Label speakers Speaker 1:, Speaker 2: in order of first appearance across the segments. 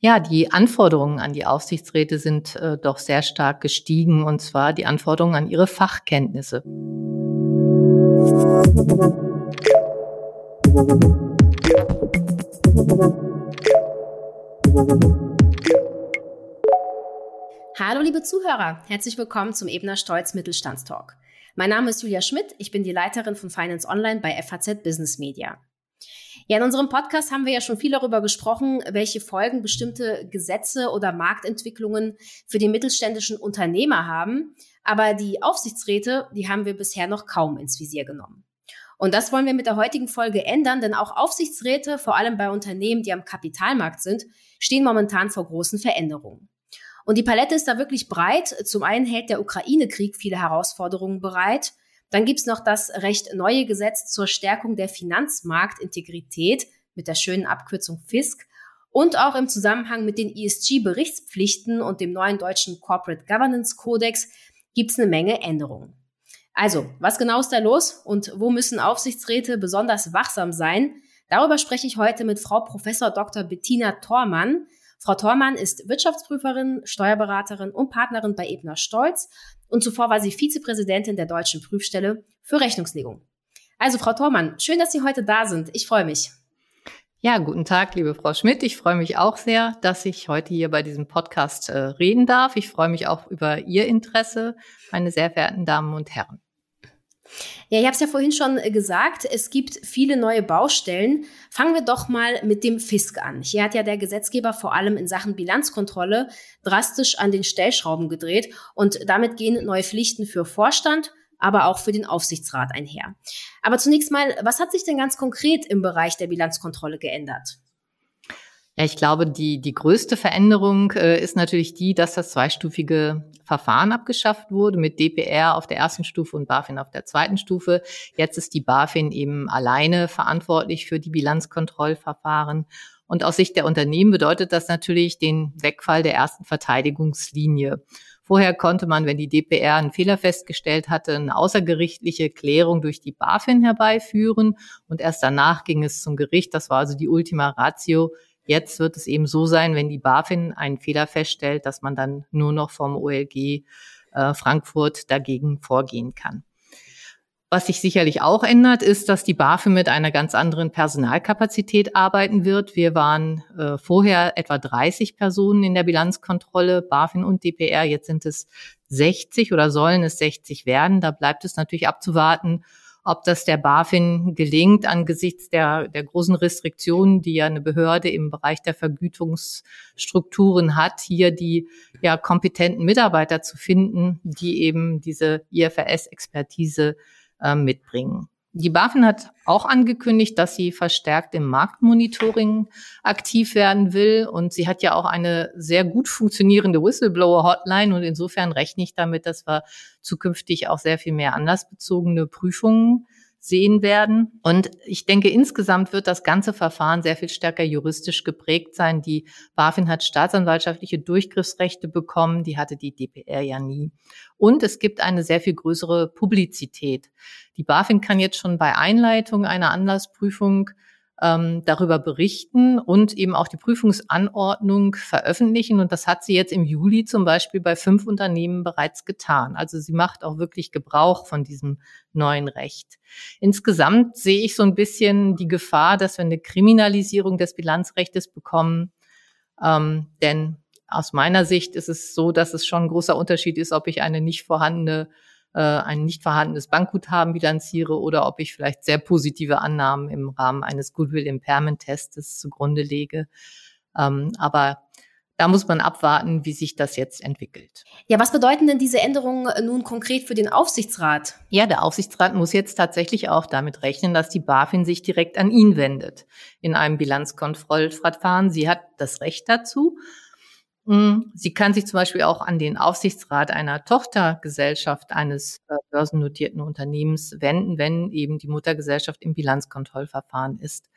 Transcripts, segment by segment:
Speaker 1: Ja, die Anforderungen an die Aufsichtsräte sind äh, doch sehr stark gestiegen, und zwar die Anforderungen an ihre Fachkenntnisse.
Speaker 2: Hallo liebe Zuhörer, herzlich willkommen zum Ebner Stolz Mittelstandstalk. Mein Name ist Julia Schmidt, ich bin die Leiterin von Finance Online bei FAZ Business Media. Ja, in unserem Podcast haben wir ja schon viel darüber gesprochen, welche Folgen bestimmte Gesetze oder Marktentwicklungen für die mittelständischen Unternehmer haben. Aber die Aufsichtsräte, die haben wir bisher noch kaum ins Visier genommen. Und das wollen wir mit der heutigen Folge ändern, denn auch Aufsichtsräte, vor allem bei Unternehmen, die am Kapitalmarkt sind, stehen momentan vor großen Veränderungen. Und die Palette ist da wirklich breit. Zum einen hält der Ukraine-Krieg viele Herausforderungen bereit. Dann gibt's noch das recht neue Gesetz zur Stärkung der Finanzmarktintegrität mit der schönen Abkürzung FISK. Und auch im Zusammenhang mit den ESG-Berichtspflichten und dem neuen deutschen Corporate Governance Codex gibt's eine Menge Änderungen. Also, was genau ist da los und wo müssen Aufsichtsräte besonders wachsam sein? Darüber spreche ich heute mit Frau Professor Dr. Bettina Thormann. Frau Thormann ist Wirtschaftsprüferin, Steuerberaterin und Partnerin bei Ebner Stolz und zuvor war sie Vizepräsidentin der Deutschen Prüfstelle für Rechnungslegung. Also, Frau Thormann, schön, dass Sie heute da sind. Ich freue mich.
Speaker 1: Ja, guten Tag, liebe Frau Schmidt. Ich freue mich auch sehr, dass ich heute hier bei diesem Podcast äh, reden darf. Ich freue mich auch über Ihr Interesse, meine sehr verehrten Damen und Herren.
Speaker 2: Ja, ich habe es ja vorhin schon äh, gesagt, es gibt viele neue Baustellen. Fangen wir doch mal mit dem Fisk an. Hier hat ja der Gesetzgeber vor allem in Sachen Bilanzkontrolle drastisch an den Stellschrauben gedreht und damit gehen neue Pflichten für Vorstand, aber auch für den Aufsichtsrat einher. Aber zunächst mal, was hat sich denn ganz konkret im Bereich der Bilanzkontrolle geändert?
Speaker 1: Ja, ich glaube, die, die größte Veränderung äh, ist natürlich die, dass das zweistufige Verfahren abgeschafft wurde mit DPR auf der ersten Stufe und BaFin auf der zweiten Stufe. Jetzt ist die BaFin eben alleine verantwortlich für die Bilanzkontrollverfahren. Und aus Sicht der Unternehmen bedeutet das natürlich den Wegfall der ersten Verteidigungslinie. Vorher konnte man, wenn die DPR einen Fehler festgestellt hatte, eine außergerichtliche Klärung durch die BaFin herbeiführen und erst danach ging es zum Gericht. Das war also die Ultima Ratio Jetzt wird es eben so sein, wenn die BaFin einen Fehler feststellt, dass man dann nur noch vom OLG äh, Frankfurt dagegen vorgehen kann. Was sich sicherlich auch ändert, ist, dass die BaFin mit einer ganz anderen Personalkapazität arbeiten wird. Wir waren äh, vorher etwa 30 Personen in der Bilanzkontrolle, BaFin und DPR. Jetzt sind es 60 oder sollen es 60 werden. Da bleibt es natürlich abzuwarten, ob das der BaFin gelingt angesichts der, der großen Restriktionen, die ja eine Behörde im Bereich der Vergütungsstrukturen hat, hier die ja kompetenten Mitarbeiter zu finden, die eben diese IFRS-Expertise äh, mitbringen. Die BaFin hat auch angekündigt, dass sie verstärkt im Marktmonitoring aktiv werden will. Und sie hat ja auch eine sehr gut funktionierende Whistleblower-Hotline. Und insofern rechne ich damit, dass wir zukünftig auch sehr viel mehr anlassbezogene Prüfungen sehen werden. Und ich denke, insgesamt wird das ganze Verfahren sehr viel stärker juristisch geprägt sein. Die BaFin hat staatsanwaltschaftliche Durchgriffsrechte bekommen, die hatte die DPR ja nie. Und es gibt eine sehr viel größere Publizität. Die BaFin kann jetzt schon bei Einleitung einer Anlassprüfung ähm, darüber berichten und eben auch die Prüfungsanordnung veröffentlichen. Und das hat sie jetzt im Juli zum Beispiel bei fünf Unternehmen bereits getan. Also sie macht auch wirklich Gebrauch von diesem neuen Recht. Insgesamt sehe ich so ein bisschen die Gefahr, dass wir eine Kriminalisierung des Bilanzrechtes bekommen. Ähm, denn aus meiner Sicht ist es so, dass es schon ein großer Unterschied ist, ob ich eine nicht vorhandene äh, ein nicht vorhandenes Bankguthaben bilanziere oder ob ich vielleicht sehr positive Annahmen im Rahmen eines Goodwill Impairment Testes zugrunde lege. Ähm, aber da muss man abwarten, wie sich das jetzt entwickelt.
Speaker 2: Ja, was bedeuten denn diese Änderungen äh, nun konkret für den Aufsichtsrat?
Speaker 1: Ja, der Aufsichtsrat muss jetzt tatsächlich auch damit rechnen, dass die BaFin sich direkt an ihn wendet in einem Bilanzkontrollverfahren. Sie hat das Recht dazu sie kann sich zum Beispiel auch an den Aufsichtsrat einer Tochtergesellschaft eines äh, börsennotierten Unternehmens wenden, wenn eben die Muttergesellschaft im Bilanzkontrollverfahren ist.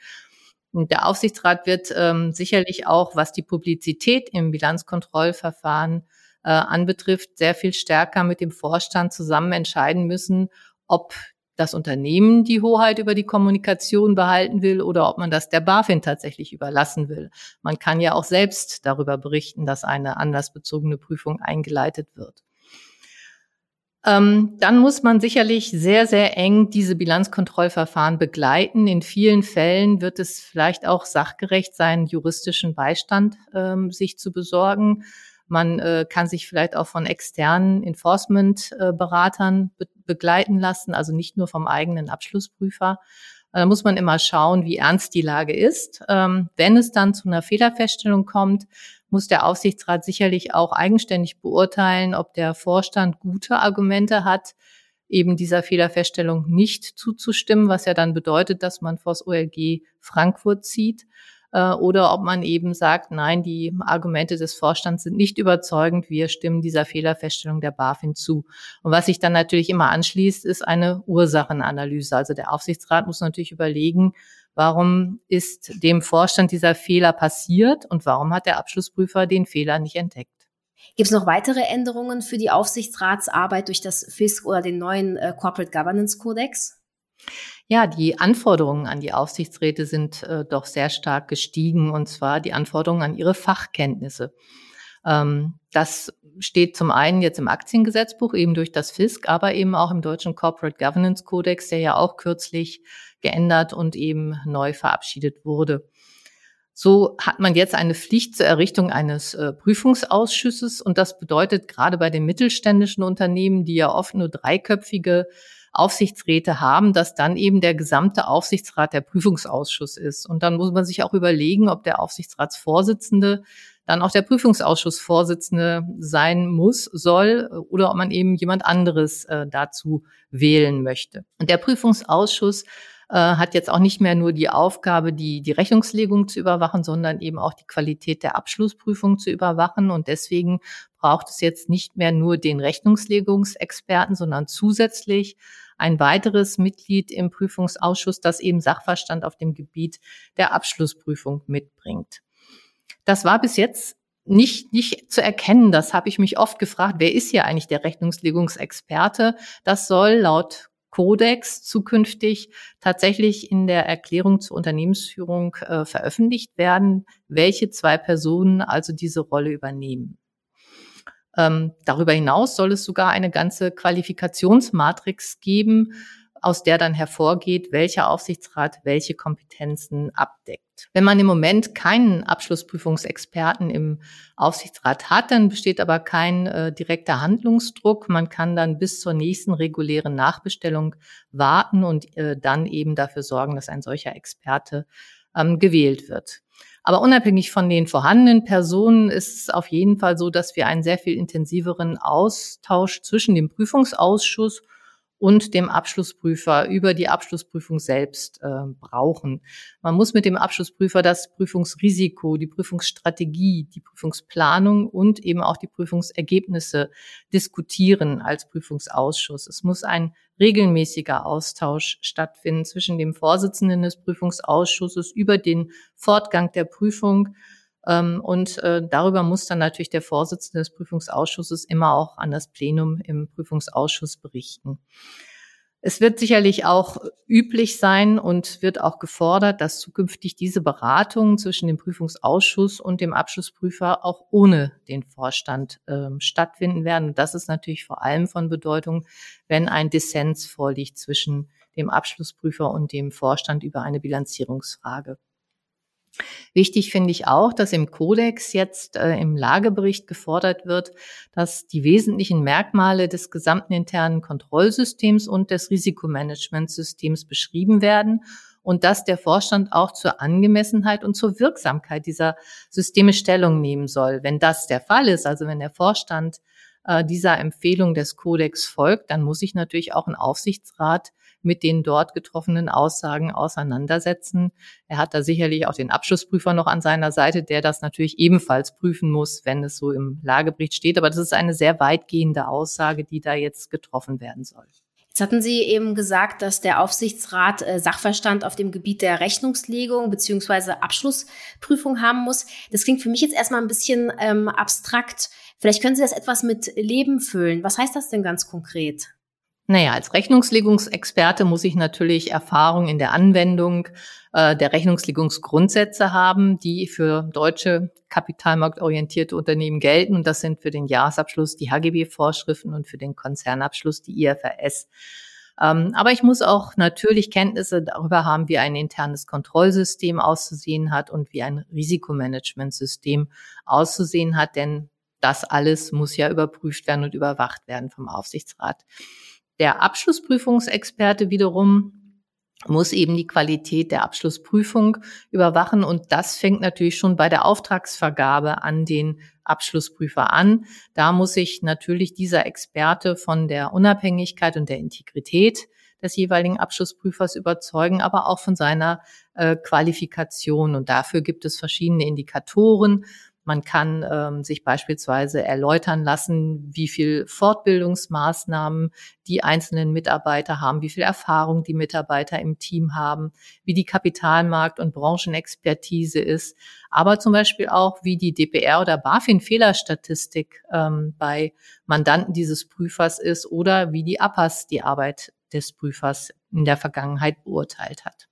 Speaker 1: Der Aufsichtsrat wird ähm, sicherlich auch, was die Publizität im Bilanzkontrollverfahren äh, anbetrifft, sehr viel stärker mit dem Vorstand zusammen entscheiden müssen, ob das Unternehmen die Hoheit über die Kommunikation behalten will oder ob man das der BaFin tatsächlich überlassen will. Man kann ja auch selbst darüber berichten, dass eine anlassbezogene Prüfung eingeleitet wird. Ähm, dann muss man sicherlich sehr, sehr eng diese Bilanzkontrollverfahren begleiten. In vielen Fällen wird es vielleicht auch sachgerecht sein, juristischen Beistand ähm, sich zu besorgen. Man äh, kann sich vielleicht auch von externen Enforcement-Beratern be begleiten lassen, also nicht nur vom eigenen Abschlussprüfer. Da muss man immer schauen, wie ernst die Lage ist. Ähm, wenn es dann zu einer Fehlerfeststellung kommt, muss der Aufsichtsrat sicherlich auch eigenständig beurteilen, ob der Vorstand gute Argumente hat, eben dieser Fehlerfeststellung nicht zuzustimmen, was ja dann bedeutet, dass man vors OLG Frankfurt zieht äh, oder ob man eben sagt, nein, die Argumente des Vorstands sind nicht überzeugend, wir stimmen dieser Fehlerfeststellung der BaFin zu. Und was sich dann natürlich immer anschließt, ist eine Ursachenanalyse. Also der Aufsichtsrat muss natürlich überlegen, Warum ist dem Vorstand dieser Fehler passiert und warum hat der Abschlussprüfer den Fehler nicht entdeckt?
Speaker 2: Gibt es noch weitere Änderungen für die Aufsichtsratsarbeit durch das FISC oder den neuen äh, Corporate Governance Codex?
Speaker 1: Ja, die Anforderungen an die Aufsichtsräte sind äh, doch sehr stark gestiegen, und zwar die Anforderungen an ihre Fachkenntnisse. Ähm, das steht zum einen jetzt im Aktiengesetzbuch eben durch das FISC, aber eben auch im deutschen Corporate Governance Codex, der ja auch kürzlich geändert und eben neu verabschiedet wurde. So hat man jetzt eine Pflicht zur Errichtung eines äh, Prüfungsausschusses und das bedeutet gerade bei den mittelständischen Unternehmen, die ja oft nur dreiköpfige Aufsichtsräte haben, dass dann eben der gesamte Aufsichtsrat der Prüfungsausschuss ist. Und dann muss man sich auch überlegen, ob der Aufsichtsratsvorsitzende dann auch der Prüfungsausschussvorsitzende sein muss, soll oder ob man eben jemand anderes äh, dazu wählen möchte. Und der Prüfungsausschuss äh, hat jetzt auch nicht mehr nur die Aufgabe, die, die Rechnungslegung zu überwachen, sondern eben auch die Qualität der Abschlussprüfung zu überwachen. Und deswegen braucht es jetzt nicht mehr nur den Rechnungslegungsexperten, sondern zusätzlich ein weiteres Mitglied im Prüfungsausschuss, das eben Sachverstand auf dem Gebiet der Abschlussprüfung mitbringt. Das war bis jetzt nicht, nicht zu erkennen. Das habe ich mich oft gefragt. Wer ist hier eigentlich der Rechnungslegungsexperte? Das soll laut Kodex zukünftig tatsächlich in der Erklärung zur Unternehmensführung äh, veröffentlicht werden, welche zwei Personen also diese Rolle übernehmen. Ähm, darüber hinaus soll es sogar eine ganze Qualifikationsmatrix geben, aus der dann hervorgeht, welcher Aufsichtsrat welche Kompetenzen abdeckt. Wenn man im Moment keinen Abschlussprüfungsexperten im Aufsichtsrat hat, dann besteht aber kein äh, direkter Handlungsdruck. Man kann dann bis zur nächsten regulären Nachbestellung warten und äh, dann eben dafür sorgen, dass ein solcher Experte ähm, gewählt wird. Aber unabhängig von den vorhandenen Personen ist es auf jeden Fall so, dass wir einen sehr viel intensiveren Austausch zwischen dem Prüfungsausschuss und dem Abschlussprüfer über die Abschlussprüfung selbst äh, brauchen. Man muss mit dem Abschlussprüfer das Prüfungsrisiko, die Prüfungsstrategie, die Prüfungsplanung und eben auch die Prüfungsergebnisse diskutieren als Prüfungsausschuss. Es muss ein regelmäßiger Austausch stattfinden zwischen dem Vorsitzenden des Prüfungsausschusses über den Fortgang der Prüfung und äh, darüber muss dann natürlich der Vorsitzende des Prüfungsausschusses immer auch an das Plenum im Prüfungsausschuss berichten. Es wird sicherlich auch üblich sein und wird auch gefordert, dass zukünftig diese Beratungen zwischen dem Prüfungsausschuss und dem Abschlussprüfer auch ohne den Vorstand äh, stattfinden werden. Und das ist natürlich vor allem von Bedeutung, wenn ein Dissens vorliegt zwischen dem Abschlussprüfer und dem Vorstand über eine Bilanzierungsfrage. Wichtig finde ich auch, dass im Kodex jetzt äh, im Lagebericht gefordert wird, dass die wesentlichen Merkmale des gesamten internen Kontrollsystems und des Risikomanagementsystems beschrieben werden und dass der Vorstand auch zur Angemessenheit und zur Wirksamkeit dieser Systeme Stellung nehmen soll. Wenn das der Fall ist, also wenn der Vorstand äh, dieser Empfehlung des Kodex folgt, dann muss sich natürlich auch ein Aufsichtsrat mit den dort getroffenen Aussagen auseinandersetzen. Er hat da sicherlich auch den Abschlussprüfer noch an seiner Seite, der das natürlich ebenfalls prüfen muss, wenn es so im Lagebericht steht. Aber das ist eine sehr weitgehende Aussage, die da jetzt getroffen werden soll.
Speaker 2: Jetzt hatten Sie eben gesagt, dass der Aufsichtsrat äh, Sachverstand auf dem Gebiet der Rechnungslegung beziehungsweise Abschlussprüfung haben muss. Das klingt für mich jetzt erstmal ein bisschen ähm, abstrakt. Vielleicht können Sie das etwas mit Leben füllen. Was heißt das denn ganz konkret?
Speaker 1: Naja, als Rechnungslegungsexperte muss ich natürlich Erfahrung in der Anwendung äh, der Rechnungslegungsgrundsätze haben, die für deutsche kapitalmarktorientierte Unternehmen gelten. Und das sind für den Jahresabschluss die HGB-Vorschriften und für den Konzernabschluss die IFRS. Ähm, aber ich muss auch natürlich Kenntnisse darüber haben, wie ein internes Kontrollsystem auszusehen hat und wie ein Risikomanagementsystem auszusehen hat, denn das alles muss ja überprüft werden und überwacht werden vom Aufsichtsrat. Der Abschlussprüfungsexperte wiederum muss eben die Qualität der Abschlussprüfung überwachen. Und das fängt natürlich schon bei der Auftragsvergabe an den Abschlussprüfer an. Da muss sich natürlich dieser Experte von der Unabhängigkeit und der Integrität des jeweiligen Abschlussprüfers überzeugen, aber auch von seiner äh, Qualifikation. Und dafür gibt es verschiedene Indikatoren. Man kann ähm, sich beispielsweise erläutern lassen, wie viel Fortbildungsmaßnahmen die einzelnen Mitarbeiter haben, wie viel Erfahrung die Mitarbeiter im Team haben, wie die Kapitalmarkt- und Branchenexpertise ist, aber zum Beispiel auch, wie die DPR oder BaFin-Fehlerstatistik ähm, bei Mandanten dieses Prüfers ist oder wie die APAS die Arbeit des Prüfers in der Vergangenheit beurteilt hat.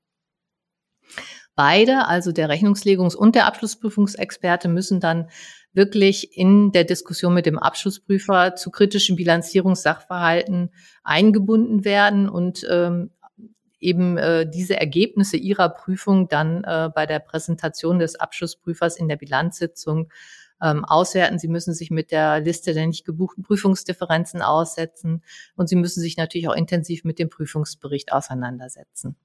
Speaker 1: Beide, also der Rechnungslegungs- und der Abschlussprüfungsexperte, müssen dann wirklich in der Diskussion mit dem Abschlussprüfer zu kritischen Bilanzierungssachverhalten eingebunden werden und ähm, eben äh, diese Ergebnisse ihrer Prüfung dann äh, bei der Präsentation des Abschlussprüfers in der Bilanzsitzung ähm, auswerten. Sie müssen sich mit der Liste der nicht gebuchten Prüfungsdifferenzen aussetzen und Sie müssen sich natürlich auch intensiv mit dem Prüfungsbericht auseinandersetzen.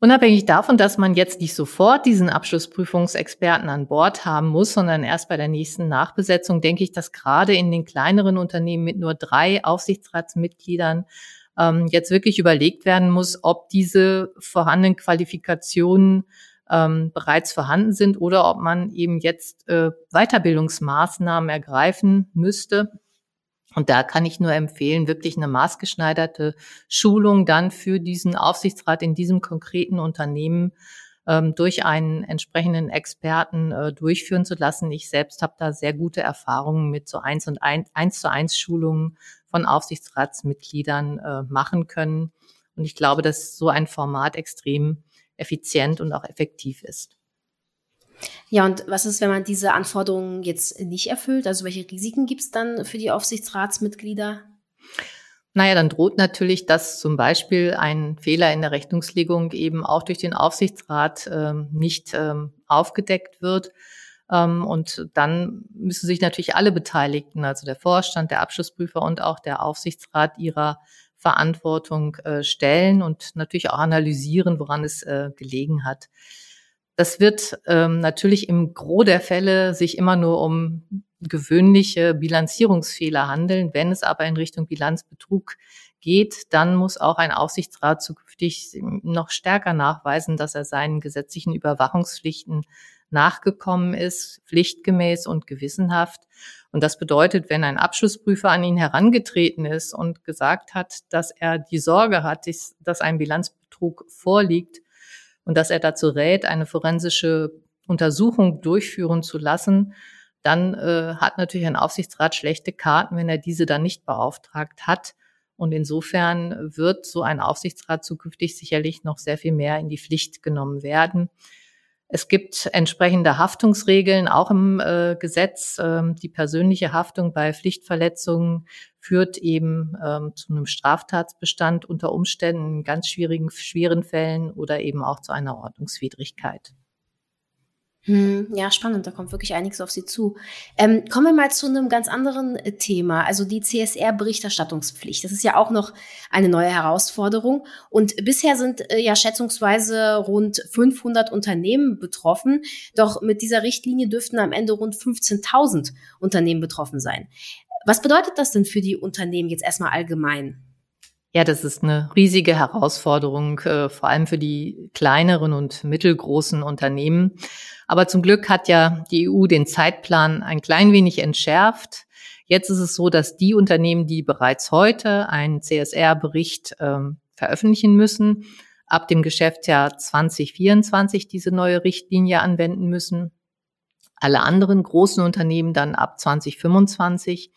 Speaker 1: Unabhängig davon, dass man jetzt nicht sofort diesen Abschlussprüfungsexperten an Bord haben muss, sondern erst bei der nächsten Nachbesetzung, denke ich, dass gerade in den kleineren Unternehmen mit nur drei Aufsichtsratsmitgliedern ähm, jetzt wirklich überlegt werden muss, ob diese vorhandenen Qualifikationen ähm, bereits vorhanden sind oder ob man eben jetzt äh, Weiterbildungsmaßnahmen ergreifen müsste, und da kann ich nur empfehlen, wirklich eine maßgeschneiderte Schulung dann für diesen Aufsichtsrat in diesem konkreten Unternehmen ähm, durch einen entsprechenden Experten äh, durchführen zu lassen. Ich selbst habe da sehr gute Erfahrungen mit so eins und ein, eins zu eins Schulungen von Aufsichtsratsmitgliedern äh, machen können. Und ich glaube, dass so ein Format extrem effizient und auch effektiv ist.
Speaker 2: Ja, und was ist, wenn man diese Anforderungen jetzt nicht erfüllt? Also welche Risiken gibt es dann für die Aufsichtsratsmitglieder?
Speaker 1: Naja, dann droht natürlich, dass zum Beispiel ein Fehler in der Rechnungslegung eben auch durch den Aufsichtsrat ähm, nicht ähm, aufgedeckt wird. Ähm, und dann müssen sich natürlich alle Beteiligten, also der Vorstand, der Abschlussprüfer und auch der Aufsichtsrat ihrer Verantwortung äh, stellen und natürlich auch analysieren, woran es äh, gelegen hat. Das wird ähm, natürlich im Gros der Fälle sich immer nur um gewöhnliche Bilanzierungsfehler handeln. Wenn es aber in Richtung Bilanzbetrug geht, dann muss auch ein Aufsichtsrat zukünftig noch stärker nachweisen, dass er seinen gesetzlichen Überwachungspflichten nachgekommen ist, pflichtgemäß und gewissenhaft. Und das bedeutet, wenn ein Abschlussprüfer an ihn herangetreten ist und gesagt hat, dass er die Sorge hat, dass ein Bilanzbetrug vorliegt, und dass er dazu rät, eine forensische Untersuchung durchführen zu lassen, dann äh, hat natürlich ein Aufsichtsrat schlechte Karten, wenn er diese dann nicht beauftragt hat. Und insofern wird so ein Aufsichtsrat zukünftig sicherlich noch sehr viel mehr in die Pflicht genommen werden. Es gibt entsprechende Haftungsregeln auch im äh, Gesetz. Ähm, die persönliche Haftung bei Pflichtverletzungen führt eben ähm, zu einem Straftatsbestand unter Umständen in ganz schwierigen, schweren Fällen oder eben auch zu einer Ordnungswidrigkeit.
Speaker 2: Hm, ja, spannend, da kommt wirklich einiges auf Sie zu. Ähm, kommen wir mal zu einem ganz anderen äh, Thema, also die CSR-Berichterstattungspflicht. Das ist ja auch noch eine neue Herausforderung. Und bisher sind äh, ja schätzungsweise rund 500 Unternehmen betroffen. Doch mit dieser Richtlinie dürften am Ende rund 15.000 Unternehmen betroffen sein. Was bedeutet das denn für die Unternehmen jetzt erstmal allgemein?
Speaker 1: Ja, das ist eine riesige Herausforderung, äh, vor allem für die kleineren und mittelgroßen Unternehmen. Aber zum Glück hat ja die EU den Zeitplan ein klein wenig entschärft. Jetzt ist es so, dass die Unternehmen, die bereits heute einen CSR-Bericht ähm, veröffentlichen müssen, ab dem Geschäftsjahr 2024 diese neue Richtlinie anwenden müssen. Alle anderen großen Unternehmen dann ab 2025.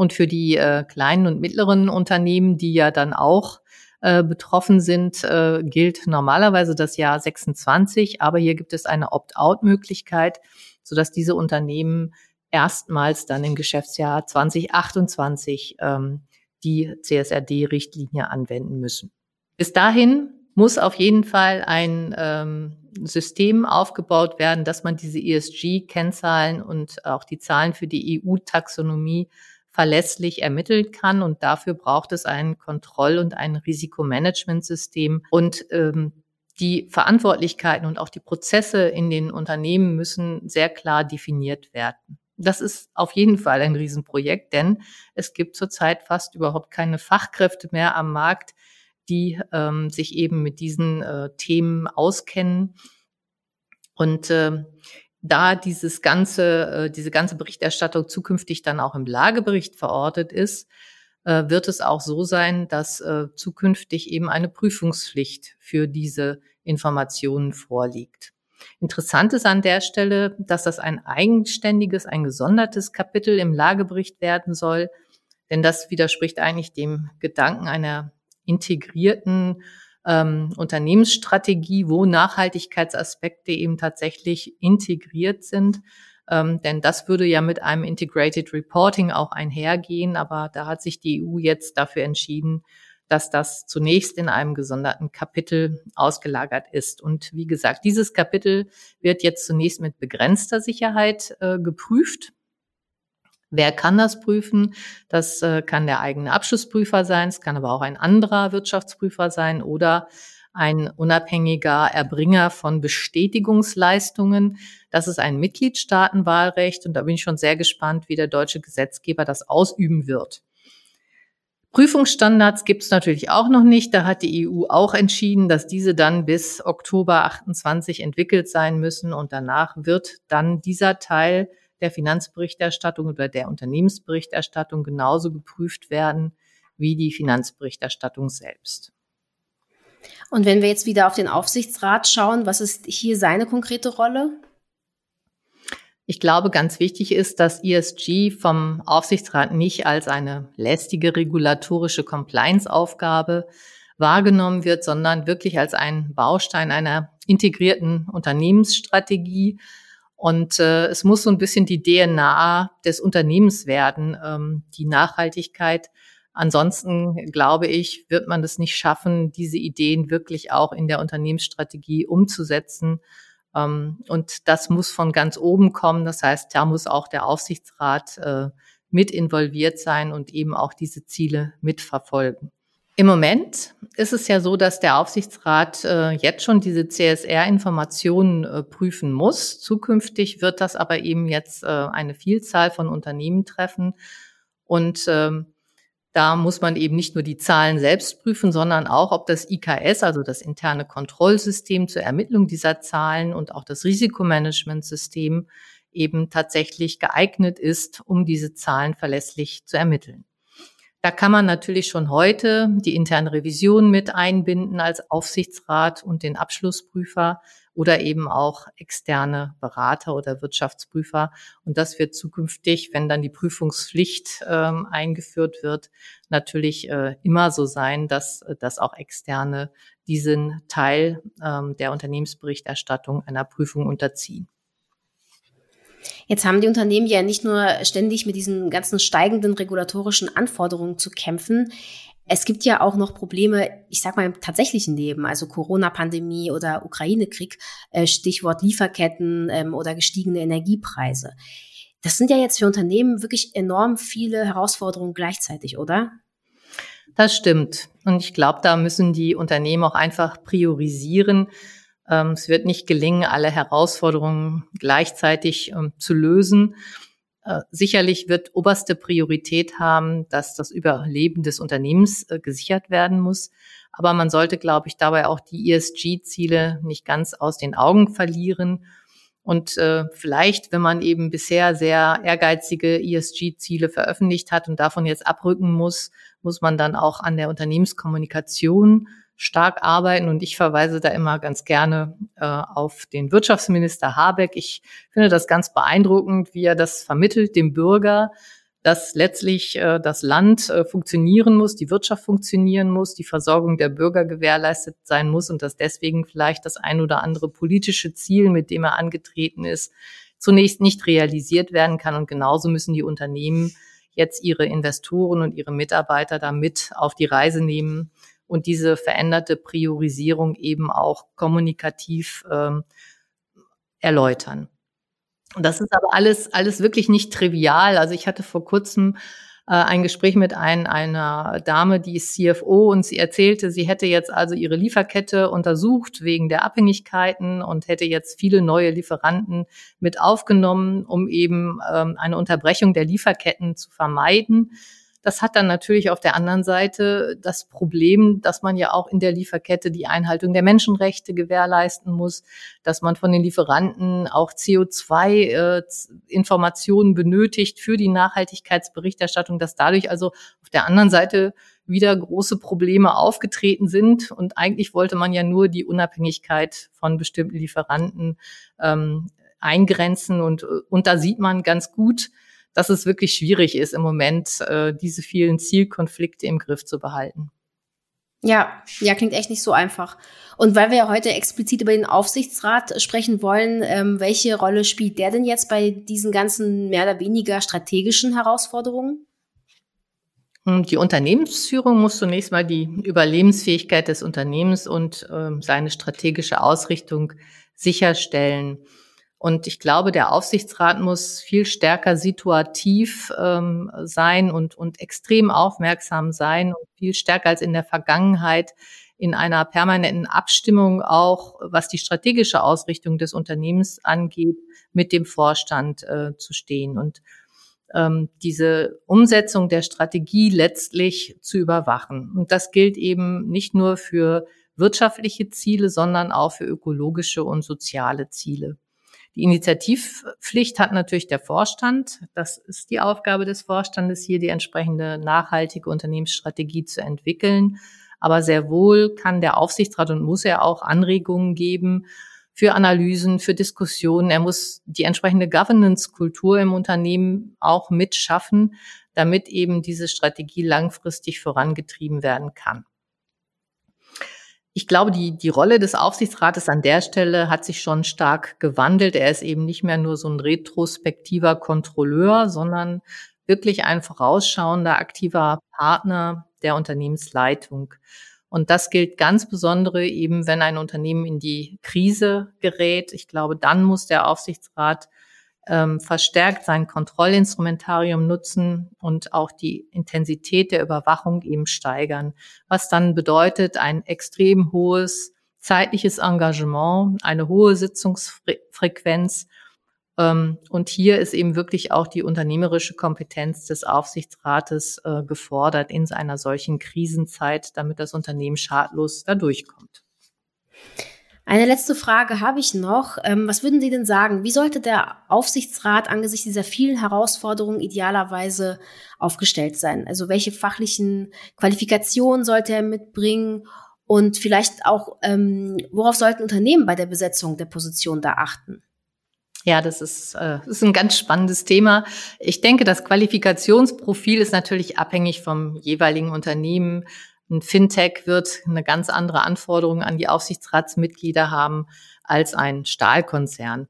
Speaker 1: Und für die äh, kleinen und mittleren Unternehmen, die ja dann auch äh, betroffen sind, äh, gilt normalerweise das Jahr 26. Aber hier gibt es eine Opt-out-Möglichkeit, sodass diese Unternehmen erstmals dann im Geschäftsjahr 2028 ähm, die CSRD-Richtlinie anwenden müssen. Bis dahin muss auf jeden Fall ein ähm, System aufgebaut werden, dass man diese ESG-Kennzahlen und auch die Zahlen für die EU-Taxonomie verlässlich ermitteln kann. Und dafür braucht es ein Kontroll- und ein Risikomanagementsystem. Und ähm, die Verantwortlichkeiten und auch die Prozesse in den Unternehmen müssen sehr klar definiert werden. Das ist auf jeden Fall ein Riesenprojekt, denn es gibt zurzeit fast überhaupt keine Fachkräfte mehr am Markt, die ähm, sich eben mit diesen äh, Themen auskennen. Und äh, da dieses ganze, äh, diese ganze Berichterstattung zukünftig dann auch im Lagebericht verortet ist, äh, wird es auch so sein, dass äh, zukünftig eben eine Prüfungspflicht für diese Informationen vorliegt. Interessant ist an der Stelle, dass das ein eigenständiges, ein gesondertes Kapitel im Lagebericht werden soll, denn das widerspricht eigentlich dem Gedanken einer integrierten ähm, Unternehmensstrategie, wo Nachhaltigkeitsaspekte eben tatsächlich integriert sind. Ähm, denn das würde ja mit einem Integrated Reporting auch einhergehen. Aber da hat sich die EU jetzt dafür entschieden, dass das zunächst in einem gesonderten Kapitel ausgelagert ist. Und wie gesagt, dieses Kapitel wird jetzt zunächst mit begrenzter Sicherheit äh, geprüft. Wer kann das prüfen? Das äh, kann der eigene Abschlussprüfer sein, es kann aber auch ein anderer Wirtschaftsprüfer sein oder ein unabhängiger Erbringer von Bestätigungsleistungen. Das ist ein Mitgliedstaatenwahlrecht und da bin ich schon sehr gespannt, wie der deutsche Gesetzgeber das ausüben wird. Prüfungsstandards gibt es natürlich auch noch nicht. Da hat die EU auch entschieden, dass diese dann bis Oktober 28 entwickelt sein müssen und danach wird dann dieser Teil der Finanzberichterstattung oder der Unternehmensberichterstattung genauso geprüft werden wie die Finanzberichterstattung selbst.
Speaker 2: Und wenn wir jetzt wieder auf den Aufsichtsrat schauen, was ist hier seine konkrete Rolle?
Speaker 1: Ich glaube, ganz wichtig ist, dass ESG vom Aufsichtsrat nicht als eine lästige regulatorische Compliance-Aufgabe wahrgenommen wird, sondern wirklich als ein Baustein einer integrierten Unternehmensstrategie, und äh, es muss so ein bisschen die DNA des Unternehmens werden, ähm, die Nachhaltigkeit. Ansonsten, glaube ich, wird man es nicht schaffen, diese Ideen wirklich auch in der Unternehmensstrategie umzusetzen. Ähm, und das muss von ganz oben kommen. Das heißt, da muss auch der Aufsichtsrat äh, mit involviert sein und eben auch diese Ziele mitverfolgen. Im Moment ist es ja so, dass der Aufsichtsrat äh, jetzt schon diese CSR-Informationen äh, prüfen muss. Zukünftig wird das aber eben jetzt äh, eine Vielzahl von Unternehmen treffen. Und ähm, da muss man eben nicht nur die Zahlen selbst prüfen, sondern auch, ob das IKS, also das interne Kontrollsystem zur Ermittlung dieser Zahlen und auch das Risikomanagementsystem eben tatsächlich geeignet ist, um diese Zahlen verlässlich zu ermitteln. Da kann man natürlich schon heute die interne Revision mit einbinden als Aufsichtsrat und den Abschlussprüfer oder eben auch externe Berater oder Wirtschaftsprüfer. Und das wird zukünftig, wenn dann die Prüfungspflicht ähm, eingeführt wird, natürlich äh, immer so sein, dass, dass auch externe diesen Teil ähm, der Unternehmensberichterstattung einer Prüfung unterziehen.
Speaker 2: Jetzt haben die Unternehmen ja nicht nur ständig mit diesen ganzen steigenden regulatorischen Anforderungen zu kämpfen. Es gibt ja auch noch Probleme, ich sag mal im tatsächlichen Leben, also Corona-Pandemie oder Ukraine-Krieg, äh, Stichwort Lieferketten ähm, oder gestiegene Energiepreise. Das sind ja jetzt für Unternehmen wirklich enorm viele Herausforderungen gleichzeitig, oder?
Speaker 1: Das stimmt. Und ich glaube, da müssen die Unternehmen auch einfach priorisieren es wird nicht gelingen, alle Herausforderungen gleichzeitig ähm, zu lösen. Äh, sicherlich wird oberste Priorität haben, dass das Überleben des Unternehmens äh, gesichert werden muss. Aber man sollte, glaube ich, dabei auch die ESG-Ziele nicht ganz aus den Augen verlieren. Und äh, vielleicht, wenn man eben bisher sehr ehrgeizige ESG-Ziele veröffentlicht hat und davon jetzt abrücken muss, muss man dann auch an der Unternehmenskommunikation stark arbeiten. Und ich verweise da immer ganz gerne äh, auf den Wirtschaftsminister Habeck. Ich finde das ganz beeindruckend, wie er das vermittelt dem Bürger, dass letztlich äh, das Land äh, funktionieren muss, die Wirtschaft funktionieren muss, die Versorgung der Bürger gewährleistet sein muss und dass deswegen vielleicht das ein oder andere politische Ziel, mit dem er angetreten ist, zunächst nicht realisiert werden kann. Und genauso müssen die Unternehmen jetzt ihre Investoren und ihre Mitarbeiter damit auf die Reise nehmen und diese veränderte Priorisierung eben auch kommunikativ ähm, erläutern. Das ist aber alles, alles wirklich nicht trivial. Also ich hatte vor kurzem äh, ein Gespräch mit ein, einer Dame, die ist CFO und sie erzählte, sie hätte jetzt also ihre Lieferkette untersucht wegen der Abhängigkeiten und hätte jetzt viele neue Lieferanten mit aufgenommen, um eben ähm, eine Unterbrechung der Lieferketten zu vermeiden. Das hat dann natürlich auf der anderen Seite das Problem, dass man ja auch in der Lieferkette die Einhaltung der Menschenrechte gewährleisten muss, dass man von den Lieferanten auch CO2-Informationen äh, benötigt für die Nachhaltigkeitsberichterstattung, dass dadurch also auf der anderen Seite wieder große Probleme aufgetreten sind. Und eigentlich wollte man ja nur die Unabhängigkeit von bestimmten Lieferanten ähm, eingrenzen. Und, und da sieht man ganz gut, dass es wirklich schwierig ist im Moment, äh, diese vielen Zielkonflikte im Griff zu behalten.
Speaker 2: Ja, ja, klingt echt nicht so einfach. Und weil wir ja heute explizit über den Aufsichtsrat sprechen wollen, ähm, welche Rolle spielt der denn jetzt bei diesen ganzen mehr oder weniger strategischen Herausforderungen?
Speaker 1: Hm, die Unternehmensführung muss zunächst mal die Überlebensfähigkeit des Unternehmens und äh, seine strategische Ausrichtung sicherstellen. Und ich glaube, der Aufsichtsrat muss viel stärker situativ ähm, sein und, und extrem aufmerksam sein und viel stärker als in der Vergangenheit in einer permanenten Abstimmung auch, was die strategische Ausrichtung des Unternehmens angeht, mit dem Vorstand äh, zu stehen und ähm, diese Umsetzung der Strategie letztlich zu überwachen. Und das gilt eben nicht nur für wirtschaftliche Ziele, sondern auch für ökologische und soziale Ziele. Die Initiativpflicht hat natürlich der Vorstand. Das ist die Aufgabe des Vorstandes, hier die entsprechende nachhaltige Unternehmensstrategie zu entwickeln. Aber sehr wohl kann der Aufsichtsrat und muss er auch Anregungen geben für Analysen, für Diskussionen. Er muss die entsprechende Governance-Kultur im Unternehmen auch mitschaffen, damit eben diese Strategie langfristig vorangetrieben werden kann. Ich glaube, die, die Rolle des Aufsichtsrates an der Stelle hat sich schon stark gewandelt. Er ist eben nicht mehr nur so ein retrospektiver Kontrolleur, sondern wirklich ein vorausschauender, aktiver Partner der Unternehmensleitung. Und das gilt ganz besonders eben, wenn ein Unternehmen in die Krise gerät. Ich glaube, dann muss der Aufsichtsrat ähm, verstärkt sein Kontrollinstrumentarium nutzen und auch die Intensität der Überwachung eben steigern, was dann bedeutet ein extrem hohes zeitliches Engagement, eine hohe Sitzungsfrequenz. Ähm, und hier ist eben wirklich auch die unternehmerische Kompetenz des Aufsichtsrates äh, gefordert in einer solchen Krisenzeit, damit das Unternehmen schadlos da durchkommt.
Speaker 2: Eine letzte Frage habe ich noch. Ähm, was würden Sie denn sagen? Wie sollte der Aufsichtsrat angesichts dieser vielen Herausforderungen idealerweise aufgestellt sein? Also welche fachlichen Qualifikationen sollte er mitbringen? Und vielleicht auch, ähm, worauf sollten Unternehmen bei der Besetzung der Position da achten?
Speaker 1: Ja, das ist, äh, das ist ein ganz spannendes Thema. Ich denke, das Qualifikationsprofil ist natürlich abhängig vom jeweiligen Unternehmen. Ein Fintech wird eine ganz andere Anforderung an die Aufsichtsratsmitglieder haben als ein Stahlkonzern.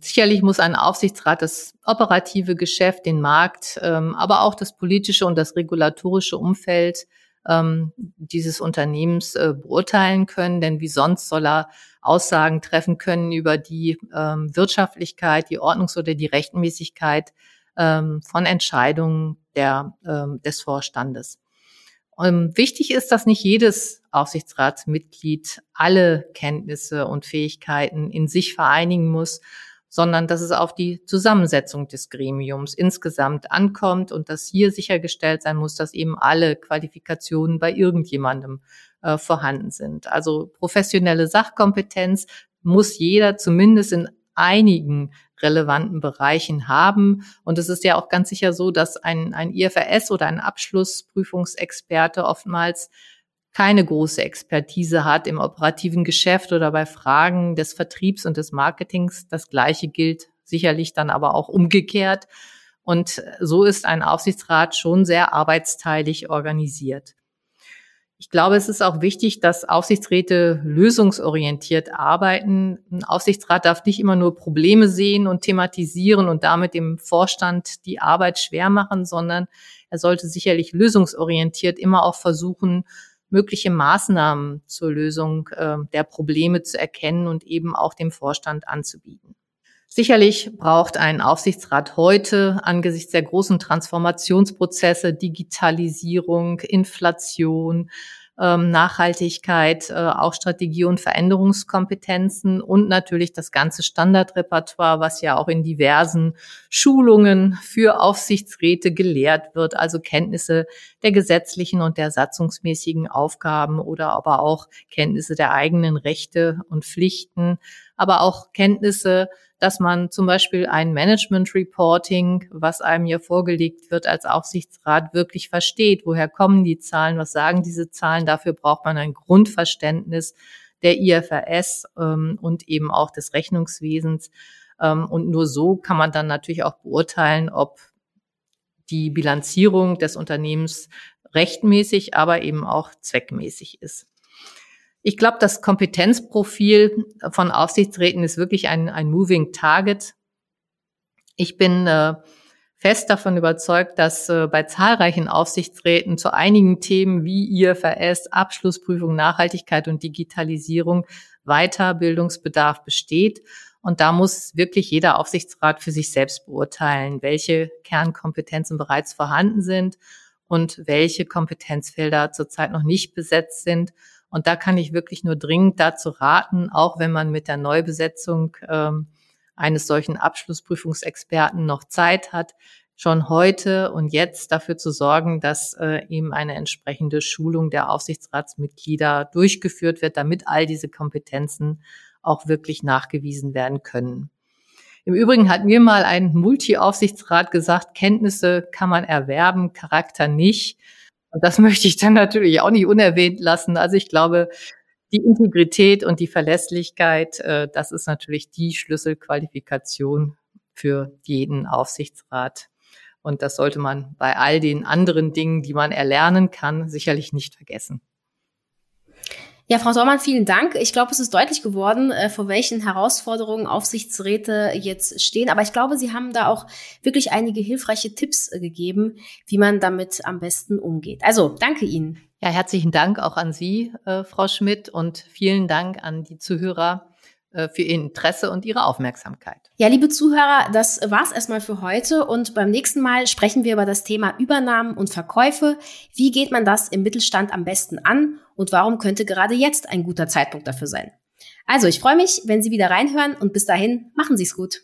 Speaker 1: Sicherlich muss ein Aufsichtsrat das operative Geschäft, den Markt, ähm, aber auch das politische und das regulatorische Umfeld ähm, dieses Unternehmens äh, beurteilen können, denn wie sonst soll er Aussagen treffen können über die ähm, Wirtschaftlichkeit, die Ordnungs- oder die Rechtmäßigkeit von Entscheidungen der, des Vorstandes. Ähm, wichtig ist, dass nicht jedes Aufsichtsratsmitglied alle Kenntnisse und Fähigkeiten in sich vereinigen muss, sondern dass es auf die Zusammensetzung des Gremiums insgesamt ankommt und dass hier sichergestellt sein muss, dass eben alle Qualifikationen bei irgendjemandem äh, vorhanden sind. Also professionelle Sachkompetenz muss jeder zumindest in einigen relevanten Bereichen haben. Und es ist ja auch ganz sicher so, dass ein, ein IFRS oder ein Abschlussprüfungsexperte oftmals keine große Expertise hat im operativen Geschäft oder bei Fragen des Vertriebs und des Marketings. Das Gleiche gilt sicherlich dann aber auch umgekehrt. Und so ist ein Aufsichtsrat schon sehr arbeitsteilig organisiert. Ich glaube, es ist auch wichtig, dass Aufsichtsräte lösungsorientiert arbeiten. Ein Aufsichtsrat darf nicht immer nur Probleme sehen und thematisieren und damit dem Vorstand die Arbeit schwer machen, sondern er sollte sicherlich lösungsorientiert immer auch versuchen, mögliche Maßnahmen zur Lösung äh, der Probleme zu erkennen und eben auch dem Vorstand anzubieten. Sicherlich braucht ein Aufsichtsrat heute angesichts der großen Transformationsprozesse, Digitalisierung, Inflation, ähm, Nachhaltigkeit, äh, auch Strategie- und Veränderungskompetenzen und natürlich das ganze Standardrepertoire, was ja auch in diversen Schulungen für Aufsichtsräte gelehrt wird, also Kenntnisse der gesetzlichen und der satzungsmäßigen Aufgaben oder aber auch Kenntnisse der eigenen Rechte und Pflichten, aber auch Kenntnisse dass man zum Beispiel ein Management Reporting, was einem hier vorgelegt wird als Aufsichtsrat, wirklich versteht. Woher kommen die Zahlen? Was sagen diese Zahlen? Dafür braucht man ein Grundverständnis der IFRS ähm, und eben auch des Rechnungswesens. Ähm, und nur so kann man dann natürlich auch beurteilen, ob die Bilanzierung des Unternehmens rechtmäßig, aber eben auch zweckmäßig ist. Ich glaube, das Kompetenzprofil von Aufsichtsräten ist wirklich ein, ein Moving Target. Ich bin äh, fest davon überzeugt, dass äh, bei zahlreichen Aufsichtsräten zu einigen Themen wie IFRS, Abschlussprüfung, Nachhaltigkeit und Digitalisierung Weiterbildungsbedarf besteht. Und da muss wirklich jeder Aufsichtsrat für sich selbst beurteilen, welche Kernkompetenzen bereits vorhanden sind und welche Kompetenzfelder zurzeit noch nicht besetzt sind und da kann ich wirklich nur dringend dazu raten, auch wenn man mit der Neubesetzung ähm, eines solchen Abschlussprüfungsexperten noch Zeit hat, schon heute und jetzt dafür zu sorgen, dass äh, eben eine entsprechende Schulung der Aufsichtsratsmitglieder durchgeführt wird, damit all diese Kompetenzen auch wirklich nachgewiesen werden können. Im Übrigen hat mir mal ein Multi-Aufsichtsrat gesagt, Kenntnisse kann man erwerben, Charakter nicht. Und das möchte ich dann natürlich auch nicht unerwähnt lassen. Also ich glaube, die Integrität und die Verlässlichkeit, äh, das ist natürlich die Schlüsselqualifikation für jeden Aufsichtsrat. Und das sollte man bei all den anderen Dingen, die man erlernen kann, sicherlich nicht vergessen.
Speaker 2: Ja, Frau Dormann, vielen Dank. Ich glaube, es ist deutlich geworden, äh, vor welchen Herausforderungen Aufsichtsräte jetzt stehen. Aber ich glaube, Sie haben da auch wirklich einige hilfreiche Tipps äh, gegeben, wie man damit am besten umgeht. Also, danke Ihnen.
Speaker 1: Ja, herzlichen Dank auch an Sie, äh, Frau Schmidt, und vielen Dank an die Zuhörer äh, für Ihr Interesse und Ihre Aufmerksamkeit.
Speaker 2: Ja, liebe Zuhörer, das war's erstmal für heute und beim nächsten Mal sprechen wir über das Thema Übernahmen und Verkäufe. Wie geht man das im Mittelstand am besten an und warum könnte gerade jetzt ein guter Zeitpunkt dafür sein? Also, ich freue mich, wenn Sie wieder reinhören und bis dahin machen Sie es gut.